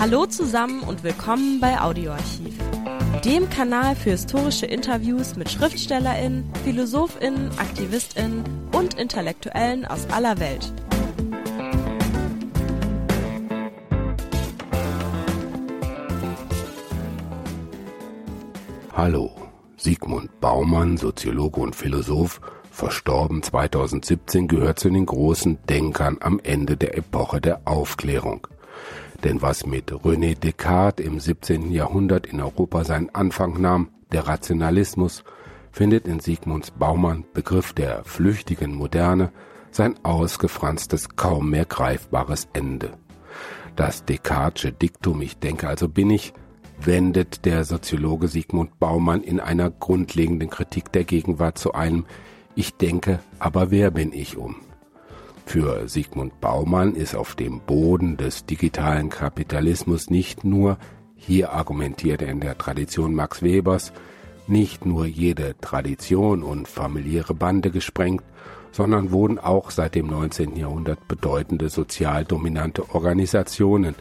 Hallo zusammen und willkommen bei Audioarchiv, dem Kanal für historische Interviews mit Schriftstellerinnen, Philosophinnen, Aktivistinnen und Intellektuellen aus aller Welt. Hallo, Sigmund Baumann, Soziologe und Philosoph, verstorben 2017, gehört zu den großen Denkern am Ende der Epoche der Aufklärung. Denn was mit René Descartes im 17. Jahrhundert in Europa seinen Anfang nahm, der Rationalismus, findet in Sigmunds Baumann, Begriff der flüchtigen Moderne, sein ausgefranstes, kaum mehr greifbares Ende. Das Descartesche Diktum Ich denke also bin ich, wendet der Soziologe Sigmund Baumann in einer grundlegenden Kritik der Gegenwart zu einem Ich denke, aber wer bin ich um? Für Sigmund Baumann ist auf dem Boden des digitalen Kapitalismus nicht nur, hier argumentiert er in der Tradition Max Webers, nicht nur jede Tradition und familiäre Bande gesprengt, sondern wurden auch seit dem 19. Jahrhundert bedeutende sozial dominante Organisationen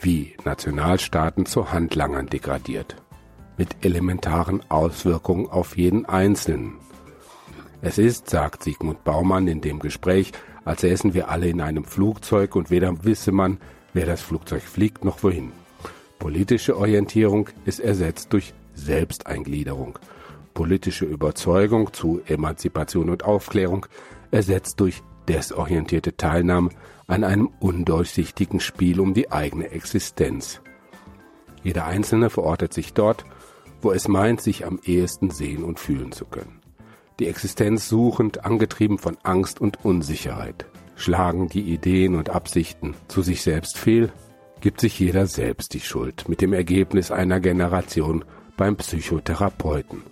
wie Nationalstaaten zu Handlangern degradiert, mit elementaren Auswirkungen auf jeden Einzelnen. Es ist, sagt Sigmund Baumann in dem Gespräch, als säßen wir alle in einem Flugzeug und weder wisse man, wer das Flugzeug fliegt noch wohin. Politische Orientierung ist ersetzt durch Selbsteingliederung. Politische Überzeugung zu Emanzipation und Aufklärung ersetzt durch desorientierte Teilnahme an einem undurchsichtigen Spiel um die eigene Existenz. Jeder Einzelne verortet sich dort, wo es meint, sich am ehesten sehen und fühlen zu können die Existenz suchend, angetrieben von Angst und Unsicherheit. Schlagen die Ideen und Absichten zu sich selbst fehl, gibt sich jeder selbst die Schuld, mit dem Ergebnis einer Generation beim Psychotherapeuten.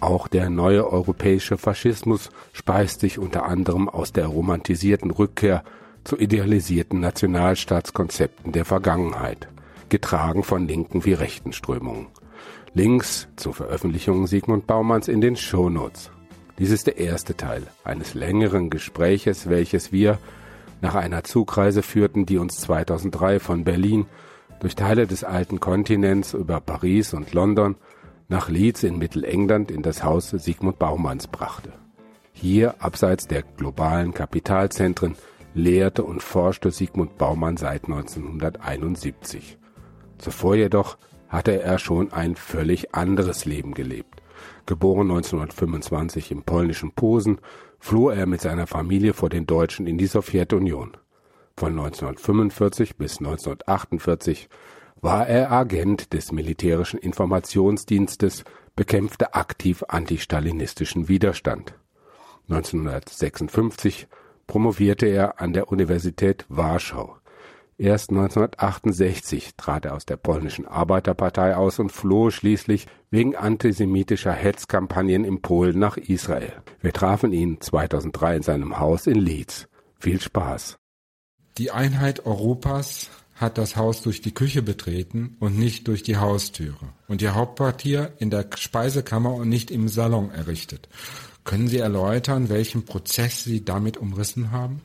Auch der neue europäische Faschismus speist sich unter anderem aus der romantisierten Rückkehr zu idealisierten Nationalstaatskonzepten der Vergangenheit, getragen von linken wie rechten Strömungen. Links zur Veröffentlichung Sigmund Baumanns in den Shownotes. Dies ist der erste Teil eines längeren Gespräches, welches wir nach einer Zugreise führten, die uns 2003 von Berlin durch Teile des alten Kontinents über Paris und London nach Leeds in Mittelengland in das Haus Sigmund Baumanns brachte. Hier, abseits der globalen Kapitalzentren, lehrte und forschte Sigmund Baumann seit 1971. Zuvor jedoch hatte er schon ein völlig anderes Leben gelebt. Geboren 1925 im polnischen Posen, floh er mit seiner Familie vor den Deutschen in die Sowjetunion. Von 1945 bis 1948 war er Agent des militärischen Informationsdienstes, bekämpfte aktiv antistalinistischen Widerstand. 1956 promovierte er an der Universität Warschau. Erst 1968 trat er aus der polnischen Arbeiterpartei aus und floh schließlich wegen antisemitischer Hetzkampagnen in Polen nach Israel. Wir trafen ihn 2003 in seinem Haus in Leeds. Viel Spaß. Die Einheit Europas hat das Haus durch die Küche betreten und nicht durch die Haustüre und ihr Hauptquartier in der Speisekammer und nicht im Salon errichtet. Können Sie erläutern, welchen Prozess Sie damit umrissen haben?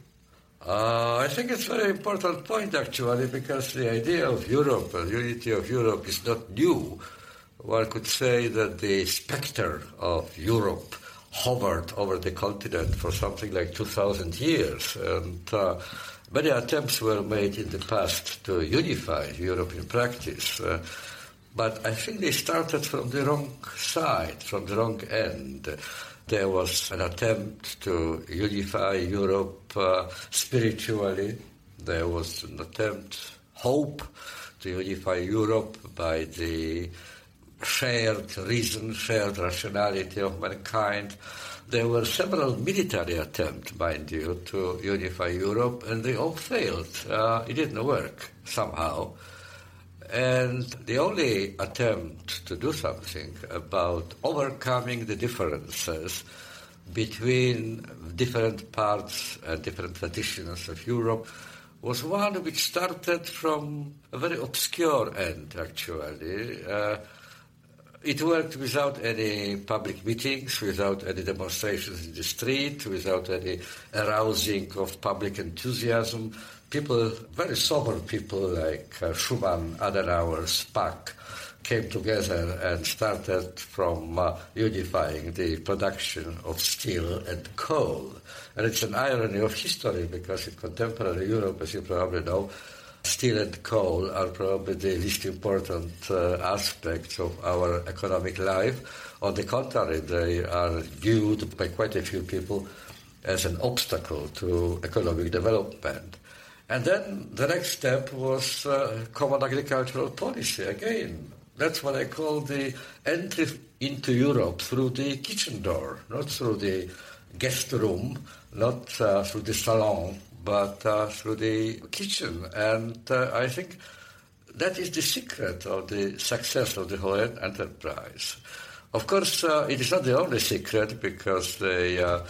Uh, I think it's a very important point, actually, because the idea of Europe, the unity of Europe, is not new. One could say that the specter of Europe hovered over the continent for something like 2,000 years, and uh, many attempts were made in the past to unify Europe in practice. Uh, but I think they started from the wrong side, from the wrong end there was an attempt to unify Europe uh, spiritually. There was an attempt, hope, to unify Europe by the shared reason, shared rationality of mankind. There were several military attempts, mind you, to unify Europe, and they all failed. Uh, it didn't work somehow. And the only attempt to do something about overcoming the differences between different parts and different traditions of Europe was one which started from a very obscure end, actually. Uh, it worked without any public meetings, without any demonstrations in the street, without any arousing of public enthusiasm people, very sober people like uh, Schuman, Adenauer, Spaak, came together and started from uh, unifying the production of steel and coal. And it's an irony of history because in contemporary Europe, as you probably know, steel and coal are probably the least important uh, aspects of our economic life. On the contrary, they are viewed by quite a few people as an obstacle to economic development. And then the next step was uh, common agricultural policy. Again, that's what I call the entry into Europe through the kitchen door, not through the guest room, not uh, through the salon, but uh, through the kitchen. And uh, I think that is the secret of the success of the whole enterprise. Of course, uh, it is not the only secret because the uh,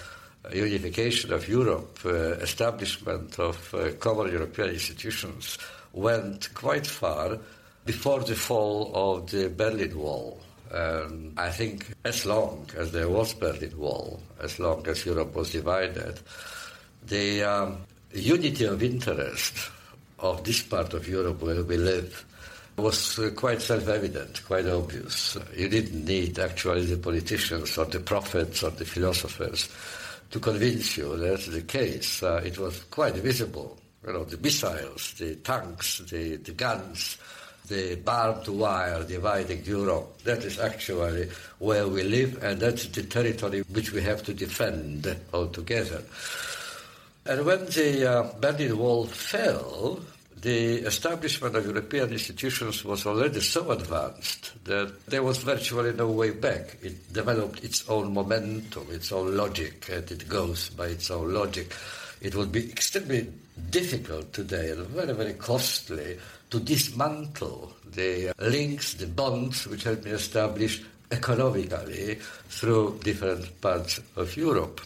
unification of Europe, uh, establishment of uh, common European institutions went quite far before the fall of the Berlin Wall. And I think as long as there was Berlin Wall, as long as Europe was divided, the um, unity of interest of this part of Europe where we live was uh, quite self-evident, quite obvious. You didn't need actually the politicians or the prophets or the philosophers to convince you that's the case. Uh, it was quite visible. You know, the missiles, the tanks, the, the guns, the barbed wire dividing Europe. That is actually where we live, and that's the territory which we have to defend altogether. And when the uh, Berlin Wall fell, the establishment of European institutions was already so advanced that there was virtually no way back. It developed its own momentum, its own logic, and it goes by its own logic. It would be extremely difficult today and very, very costly to dismantle the links, the bonds which have been established economically through different parts of Europe.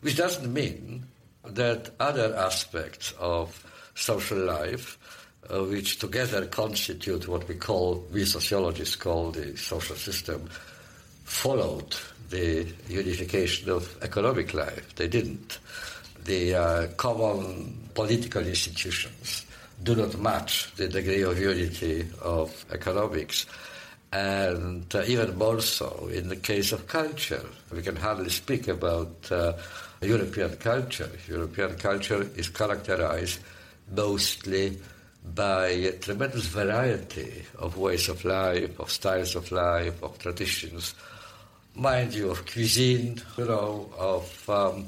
Which doesn't mean that other aspects of social life, uh, which together constitute what we call, we sociologists call the social system, followed the unification of economic life. They didn't. The uh, common political institutions do not match the degree of unity of economics. And uh, even more so in the case of culture. We can hardly speak about uh, European culture. European culture is characterized mostly by a tremendous variety of ways of life, of styles of life, of traditions, mind you, of cuisine, you know, of um,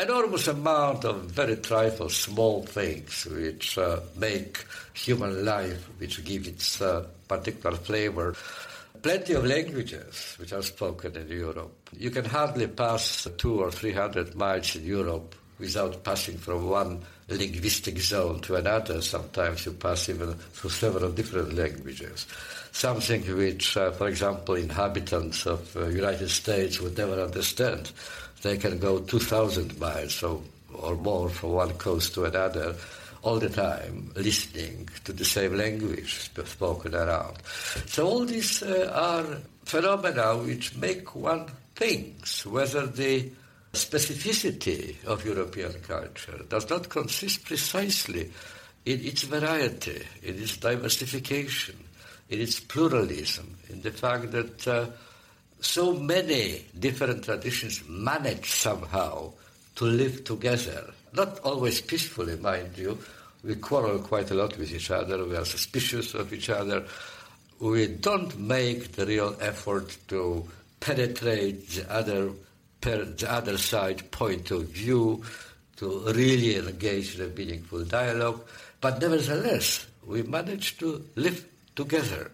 enormous amount of very trifle, small things which uh, make human life, which give its uh, particular flavor. Plenty of languages which are spoken in Europe. You can hardly pass two or three hundred miles in Europe without passing from one linguistic zone to another. Sometimes you pass even through several different languages. Something which, uh, for example, inhabitants of uh, United States would never understand. They can go 2,000 miles or, or more from one coast to another all the time, listening to the same language spoken around. So all these uh, are phenomena which make one think whether the specificity of European culture does not consist precisely in its variety, in its diversification, in its pluralism, in the fact that uh, so many different traditions manage somehow to live together, not always peacefully, mind you. We quarrel quite a lot with each other, we are suspicious of each other. We don't make the real effort to penetrate the other the other side point of view, to really engage in a meaningful dialogue. But nevertheless, we managed to live together.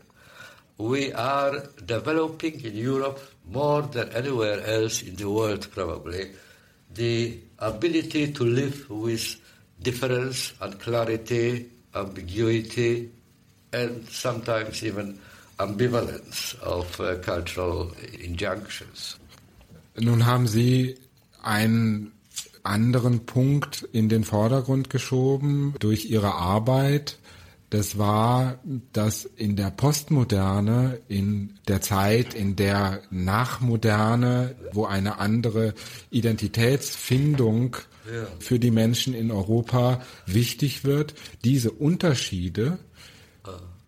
We are developing in Europe more than anywhere else in the world, probably, the ability to live with difference and clarity, ambiguity, and sometimes even ambivalence of uh, cultural injunctions. Nun haben Sie einen anderen Punkt in den Vordergrund geschoben durch Ihre Arbeit. Das war, dass in der Postmoderne, in der Zeit, in der Nachmoderne, wo eine andere Identitätsfindung für die Menschen in Europa wichtig wird, diese Unterschiede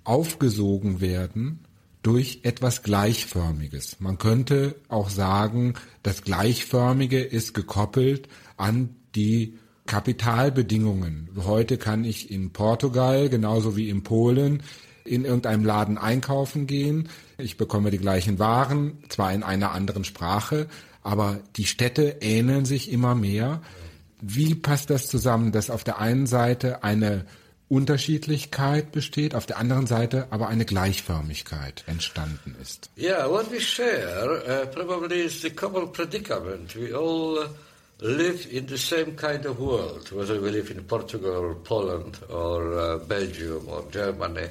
aufgesogen werden durch etwas Gleichförmiges. Man könnte auch sagen, das Gleichförmige ist gekoppelt an die Kapitalbedingungen. Heute kann ich in Portugal genauso wie in Polen in irgendeinem Laden einkaufen gehen. Ich bekomme die gleichen Waren, zwar in einer anderen Sprache, aber die Städte ähneln sich immer mehr. Wie passt das zusammen, dass auf der einen Seite eine Unterschiedlichkeit besteht, auf der anderen Seite aber eine Gleichförmigkeit entstanden ist? Yeah, what we share uh, probably is the common predicament. We all uh, live in the same kind of world, whether we live in Portugal or Poland or uh, Belgium or Germany.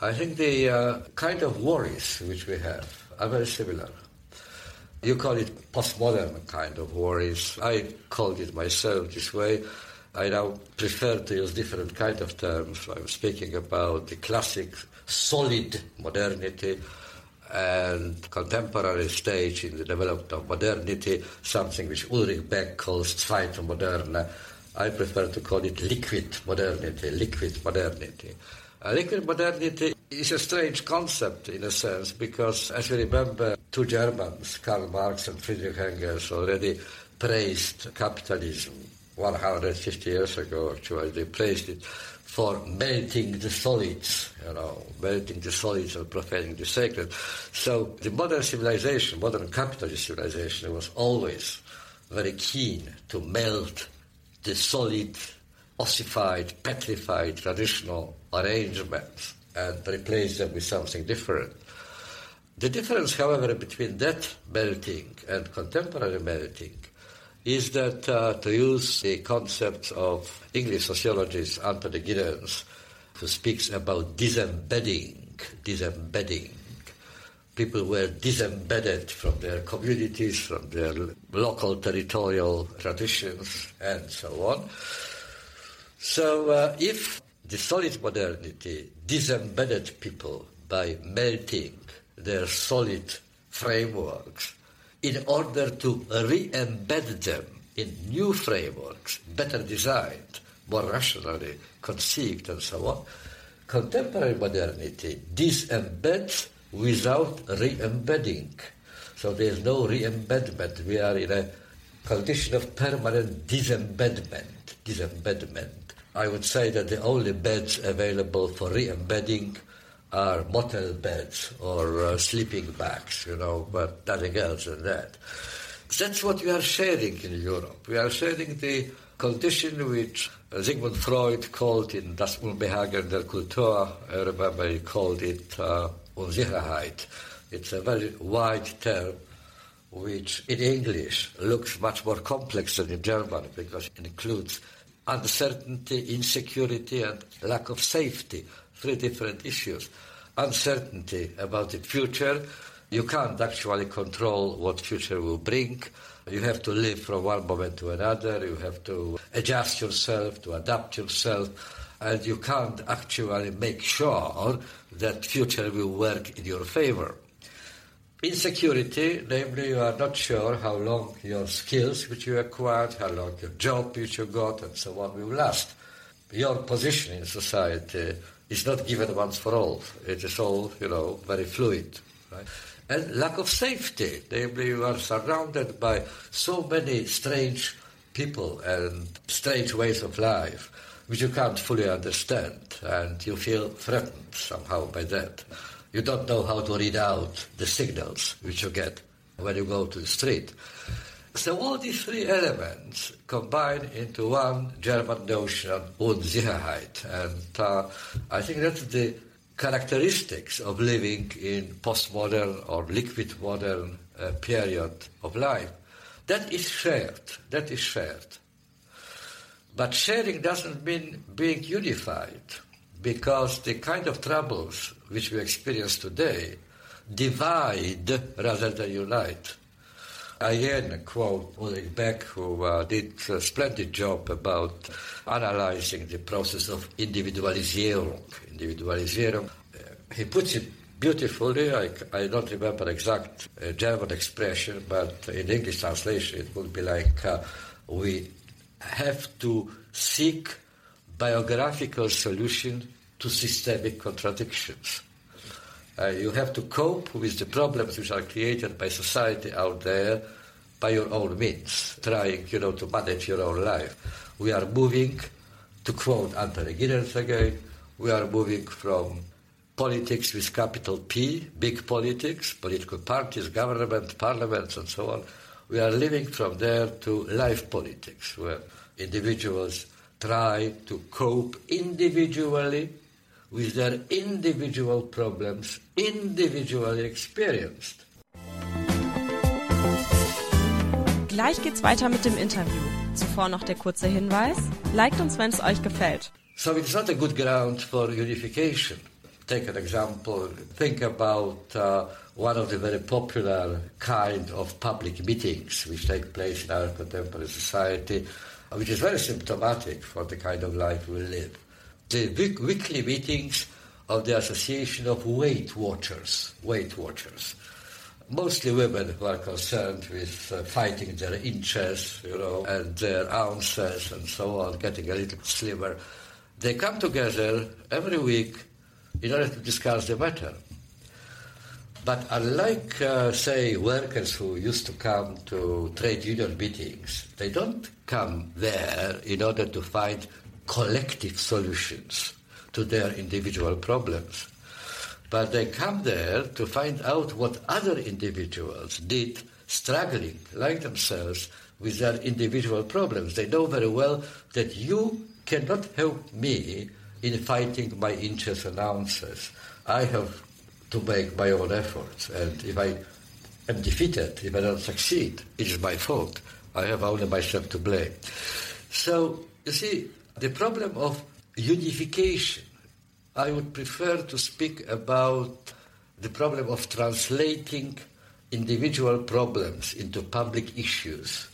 I think the uh, kind of worries which we have are very similar. You call it postmodern kind of worries. I called it myself this way. I now prefer to use different kind of terms. I'm speaking about the classic solid modernity and contemporary stage in the development of modernity, something which Ulrich Beck calls Zweite. I prefer to call it liquid modernity, liquid modernity. Uh, liquid modernity is a strange concept in a sense because, as you remember, two Germans, Karl Marx and Friedrich Engels, already praised capitalism 150 years ago, actually. They praised it for melting the solids, you know, melting the solids and profaning the sacred. So the modern civilization, modern capitalist civilization, was always very keen to melt the solid, ossified, petrified traditional arrangements and replace them with something different. The difference, however, between that melting and contemporary melting is that uh, to use the concept of English sociologist Anthony Giddens, who speaks about disembedding, disembedding. People were disembedded from their communities, from their local territorial traditions, and so on. So, uh, if the solid modernity disembedded people by melting their solid frameworks in order to re-embed them in new frameworks, better designed, more rationally conceived, and so on. Contemporary modernity disembeds without re-embedding. So there is no re-embedment. We are in a condition of permanent disembedment. Disembedment. I would say that the only beds available for re-embedding are motel beds or uh, sleeping bags, you know, but nothing else than that. That's what we are sharing in Europe. We are sharing the condition which Sigmund Freud called in Das Unbehagen der Kultur, I remember he called it uh, Unsicherheit. It's a very wide term which in English looks much more complex than in German because it includes uncertainty, insecurity, and lack of safety three different issues. Uncertainty about the future. You can't actually control what future will bring. You have to live from one moment to another. You have to adjust yourself, to adapt yourself, and you can't actually make sure that future will work in your favor. Insecurity, namely, you are not sure how long your skills which you acquired, how long your job which you got, and so on will last. Your position in society is not given once for all. It is all, you know, very fluid. Right? And lack of safety. Namely, you are surrounded by so many strange people and strange ways of life which you can't fully understand, and you feel threatened somehow by that. You don't know how to read out the signals which you get when you go to the street. So all these three elements combine into one German notion Unsicherheit. And uh, I think that's the characteristics of living in postmodern or liquid modern uh, period of life. That is shared. That is shared. But sharing doesn't mean being unified because the kind of troubles which we experience today divide rather than unite. Again, quote Ulrich Beck, who uh, did a splendid job about analyzing the process of Individualisierung. Individualisierung. Uh, he puts it beautifully. I, I don't remember exact uh, German expression, but in English translation it would be like uh, we have to seek biographical solution to systemic contradictions. Uh, you have to cope with the problems which are created by society out there by your own means, trying, you know, to manage your own life. We are moving, to quote Anthony Giddens again, we are moving from politics with capital P, big politics, political parties, government, parliaments, and so on. We are living from there to life politics, where individuals try to cope individually with their individual problems, individually experienced. Gleich geht's weiter mit dem Interview. Zuvor noch der kurze Hinweis. Liked uns, wenn es euch gefällt. So it's not a good ground for unification. Take an example. Think about uh, one of the very popular kind of public meetings which take place in our contemporary society, which is very symptomatic for the kind of life we live the weekly meetings of the Association of Weight Watchers. Weight Watchers. Mostly women who are concerned with uh, fighting their inches, you know, and their ounces and so on, getting a little slimmer. They come together every week in order to discuss the matter. But unlike, uh, say, workers who used to come to trade union meetings, they don't come there in order to find collective solutions to their individual problems. But they come there to find out what other individuals did struggling like themselves with their individual problems. They know very well that you cannot help me in fighting my inches and ounces. I have to make my own efforts. And if I am defeated, if I don't succeed, it is my fault. I have only myself to blame. So, you see, the problem of unification, I would prefer to speak about the problem of translating individual problems into public issues.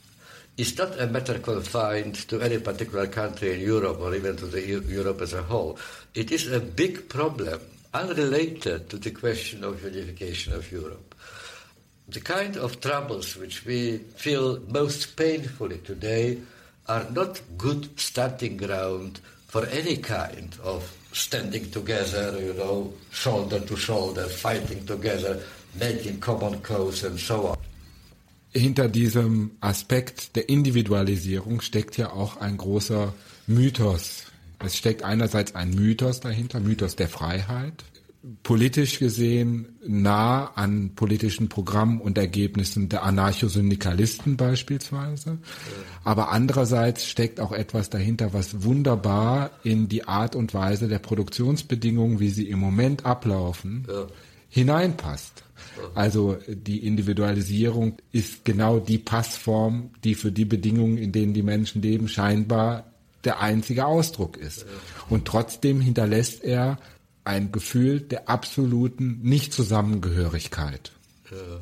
It's not a matter confined to any particular country in Europe or even to the Europe as a whole. It is a big problem unrelated to the question of unification of Europe. The kind of troubles which we feel most painfully today are not good starting ground for any kind of standing together, you know, shoulder to shoulder, fighting together, making common cause and so on. Hinter diesem Aspekt der Individualisierung steckt ja auch ein großer Mythos. Es steckt einerseits ein Mythos dahinter, Mythos der Freiheit, politisch gesehen nah an politischen Programmen und Ergebnissen der Anarchosyndikalisten beispielsweise. Aber andererseits steckt auch etwas dahinter, was wunderbar in die Art und Weise der Produktionsbedingungen, wie sie im Moment ablaufen, ja. hineinpasst. Also die Individualisierung ist genau die Passform, die für die Bedingungen, in denen die Menschen leben, scheinbar der einzige Ausdruck ist. Und trotzdem hinterlässt er ein Gefühl der absoluten Nichtzusammengehörigkeit. Ja.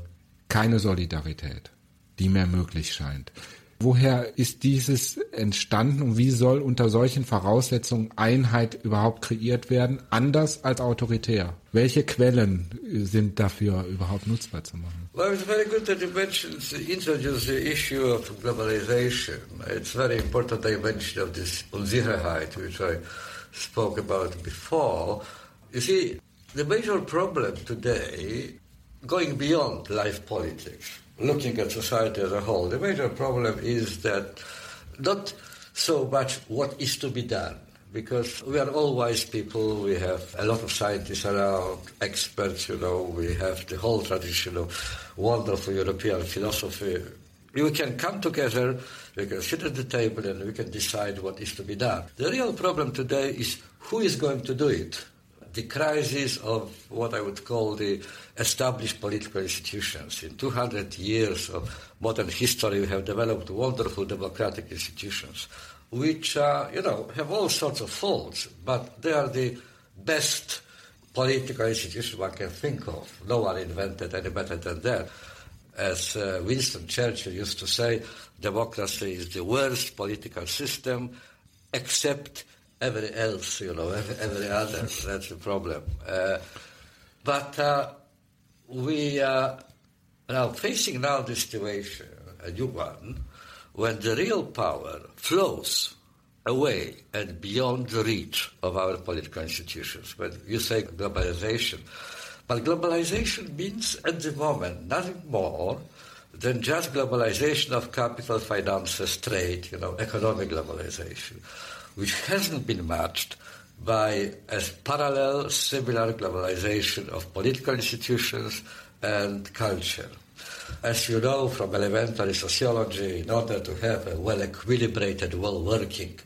Keine Solidarität, die mehr möglich scheint. Woher ist dieses entstanden und wie soll unter solchen Voraussetzungen Einheit überhaupt kreiert werden, anders als autoritär? Welche Quellen sind dafür überhaupt nutzbar zu machen? Well, it's very good that you mentioned, introduce the issue of globalization. It's very important dimension of this Unsicherheit, which I spoke about before. You see, the major problem today, going beyond life politics, looking at society as a whole, the major problem is that not so much what is to be done, because we are all wise people, we have a lot of scientists around, experts, you know, we have the whole tradition of wonderful European philosophy. We can come together, we can sit at the table, and we can decide what is to be done. The real problem today is who is going to do it the crisis of what I would call the established political institutions. In 200 years of modern history, we have developed wonderful democratic institutions, which, uh, you know, have all sorts of faults, but they are the best political institutions one can think of. No one invented any better than that. As uh, Winston Churchill used to say, democracy is the worst political system except every else, you know, every, every other. That's the problem. Uh, but uh, we are now facing now the situation, a new one, when the real power flows away and beyond the reach of our political institutions. When you say globalization, but globalization means at the moment nothing more than just globalization of capital, finances, trade, you know, economic globalization, which hasn't been matched by a parallel, similar globalization of political institutions and culture. As you know from elementary sociology, in order to have a well equilibrated, well working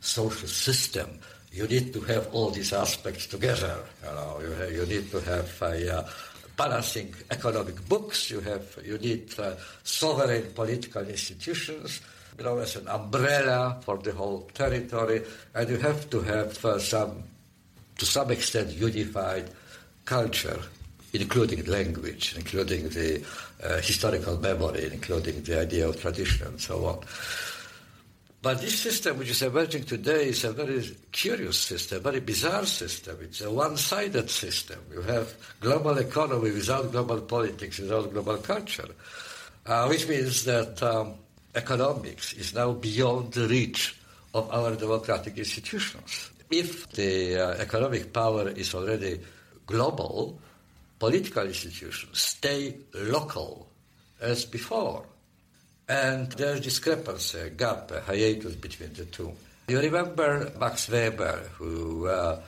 social system, you need to have all these aspects together. You know, you, you need to have a uh, balancing economic books. You have you need uh, sovereign political institutions. You know, as an umbrella for the whole territory, and you have to have uh, some, to some extent, unified culture, including language, including the uh, historical memory, including the idea of tradition, and so on. But this system, which is emerging today, is a very curious system, very bizarre system. It's a one-sided system. You have global economy without global politics, without global culture, uh, which means that um, economics is now beyond the reach of our democratic institutions. If the uh, economic power is already global, political institutions stay local as before. And there's discrepancy, a gap, a hiatus between the two. You remember Max Weber, who uh,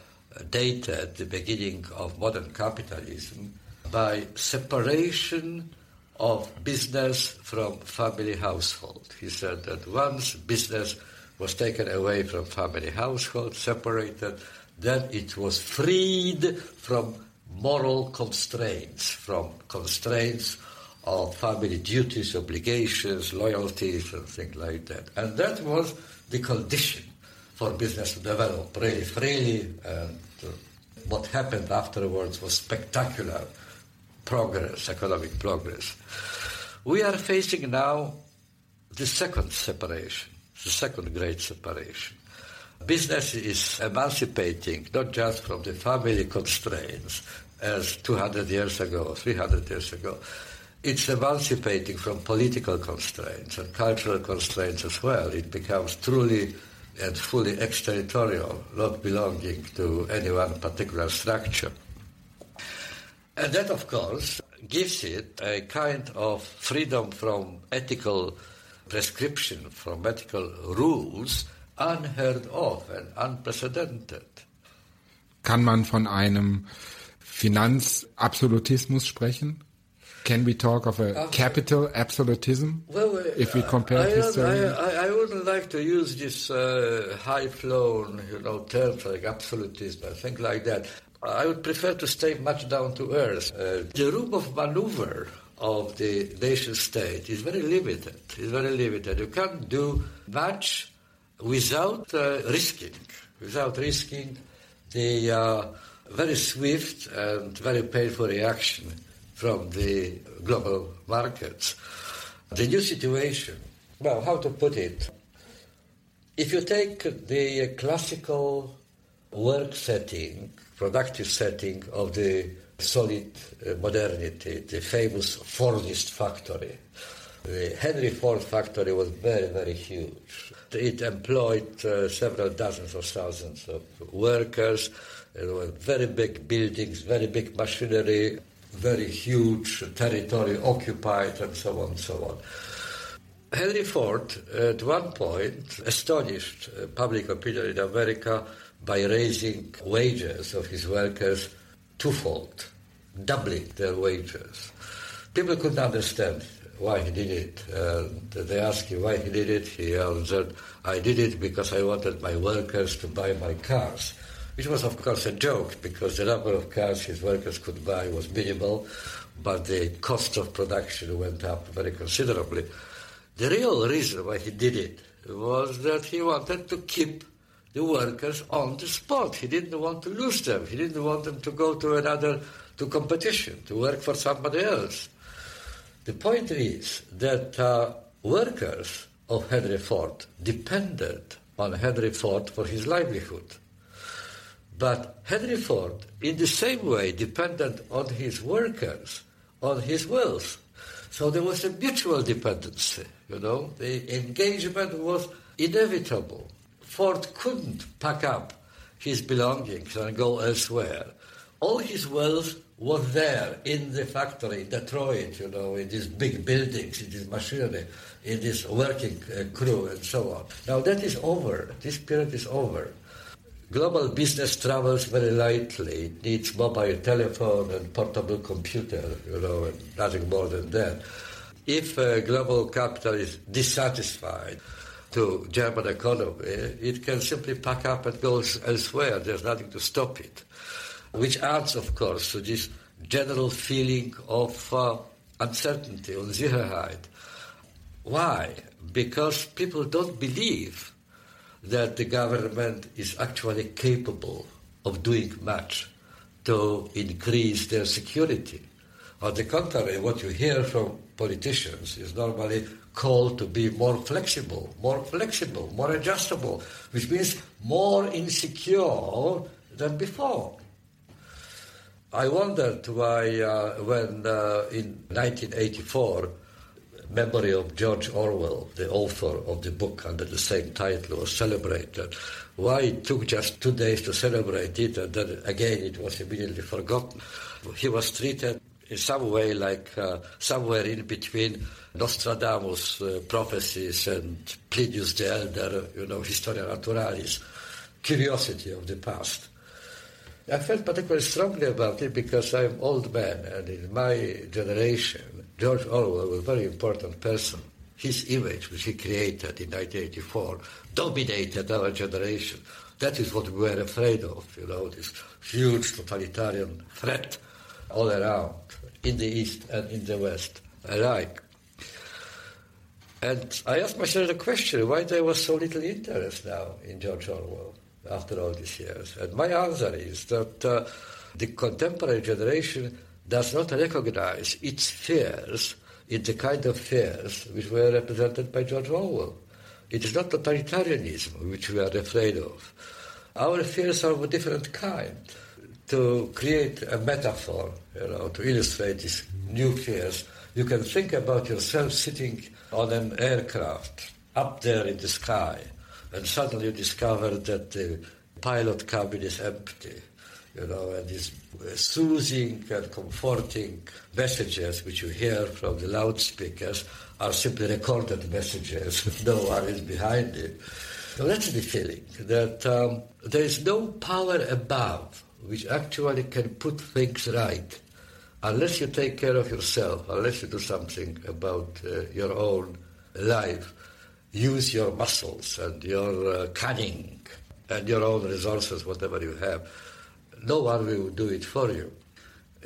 dated the beginning of modern capitalism by separation of business from family household. He said that once business was taken away from family household, separated, then it was freed from moral constraints, from constraints of family duties, obligations, loyalties, and things like that. And that was the condition for business to develop really freely. And uh, what happened afterwards was spectacular progress, economic progress. We are facing now the second separation, the second great separation. Business is emancipating not just from the family constraints as 200 years ago, 300 years ago, it's emancipating from political constraints and cultural constraints as well. It becomes truly and fully exterritorial, not belonging to any one particular structure. And that, of course, gives it a kind of freedom from ethical prescription, from ethical rules, unheard of and unprecedented. Kann man von einem Finanzabsolutismus sprechen? Can we talk of a uh, capital absolutism well, uh, if we compare I, history? I, I, wouldn't like to use this uh, high-flown, you know, terms like absolutism and things like that. I would prefer to stay much down to earth. Uh, the room of maneuver of the nation state is very limited. It's very limited. You can't do much without uh, risking, without risking the uh, very swift and very painful reaction from the global markets. The new situation, well, how to put it? If you take the classical work setting, productive setting of the solid uh, modernity, the famous Fordist factory, the Henry Ford factory was very, very huge. It employed uh, several dozens of thousands of workers. There were very big buildings, very big machinery, very huge territory occupied, and so on and so on. Henry Ford, at one point, astonished uh, public opinion in America by raising wages of his workers twofold, doubling their wages. People couldn't understand why he did it. And they asked him why he did it. He answered, I did it because I wanted my workers to buy my cars which was, of course, a joke because the number of cars his workers could buy was minimal, but the cost of production went up very considerably. The real reason why he did it was that he wanted to keep the workers on the spot. He didn't want to lose them. He didn't want them to go to another to competition, to work for somebody else. The point is that uh, workers of Henry Ford depended on Henry Ford for his livelihood. But Henry Ford, in the same way, depended on his workers, on his wealth. So there was a mutual dependency, you know. The engagement was inevitable. Ford couldn't pack up his belongings and go elsewhere. All his wealth was there in the factory, in Detroit, you know, in these big buildings, in this machinery, in this working uh, crew, and so on. Now that is over. This period is over. Global business travels very lightly. It needs mobile telephone and portable computer, you know, and nothing more than that. If uh, global capital is dissatisfied to German economy, it can simply pack up and go elsewhere. There's nothing to stop it which adds, of course, to this general feeling of uh, uncertainty, Unsicherheit. Why? Because people don't believe that the government is actually capable of doing much to increase their security. On the contrary, what you hear from politicians is normally called to be more flexible, more flexible, more adjustable, which means more insecure than before. I wondered why, uh, when uh, in 1984, memory of George Orwell, the author of the book under the same title, was celebrated, why it took just two days to celebrate it, and then again it was immediately forgotten. He was treated in some way like uh, somewhere in between Nostradamus' uh, prophecies and Plinius the Elder, you know, Historia Naturalis, curiosity of the past. I felt particularly strongly about it because I'm old man, and in my generation, George Orwell was a very important person. His image, which he created in 1984, dominated our generation. That is what we were afraid of, you know, this huge totalitarian threat all around, in the East and in the West alike. And I asked myself the question why there was so little interest now in George Orwell after all these years? And my answer is that uh, the contemporary generation does not recognize its fears in the kind of fears which were represented by George Orwell. It is not totalitarianism which we are afraid of. Our fears are of a different kind. To create a metaphor, you know, to illustrate these new fears, you can think about yourself sitting on an aircraft up there in the sky and suddenly you discover that the pilot cabin is empty, you know, and these soothing and comforting messages which you hear from the loudspeakers are simply recorded messages. no one is behind it. So that's the feeling that um, there is no power above which actually can put things right unless you take care of yourself, unless you do something about uh, your own life use your muscles and your uh, cunning and your own resources, whatever you have. No one will do it for you,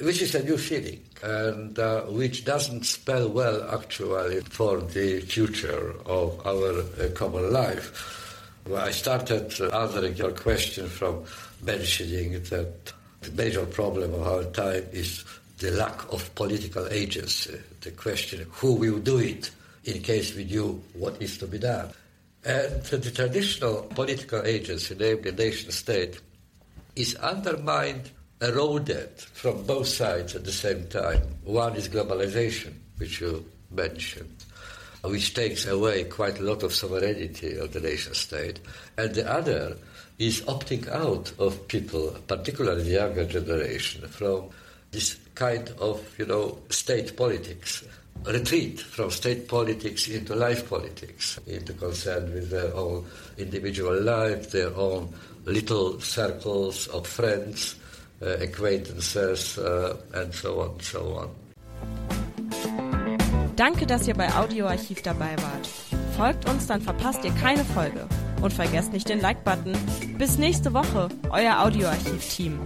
which is a new feeling and uh, which doesn't spell well actually for the future of our uh, common life. Well, I started answering your question from mentioning that the major problem of our time is the lack of political agency. The question, who will do it? in case we knew what is to be done. And the traditional political agency, namely nation state, is undermined, eroded from both sides at the same time. One is globalization, which you mentioned, which takes away quite a lot of sovereignty of the nation state, and the other is opting out of people, particularly the younger generation, from this kind of, you know, state politics retreat from state politics into life politics, into concern with their own individual life, their own little circles of friends, uh, acquaintances, uh, and so on, and so on. Danke, dass ihr bei Audioarchiv dabei wart. Folgt uns, dann verpasst ihr keine Folge. Und vergesst nicht den Like-Button. Bis nächste Woche, euer Audioarchiv-Team.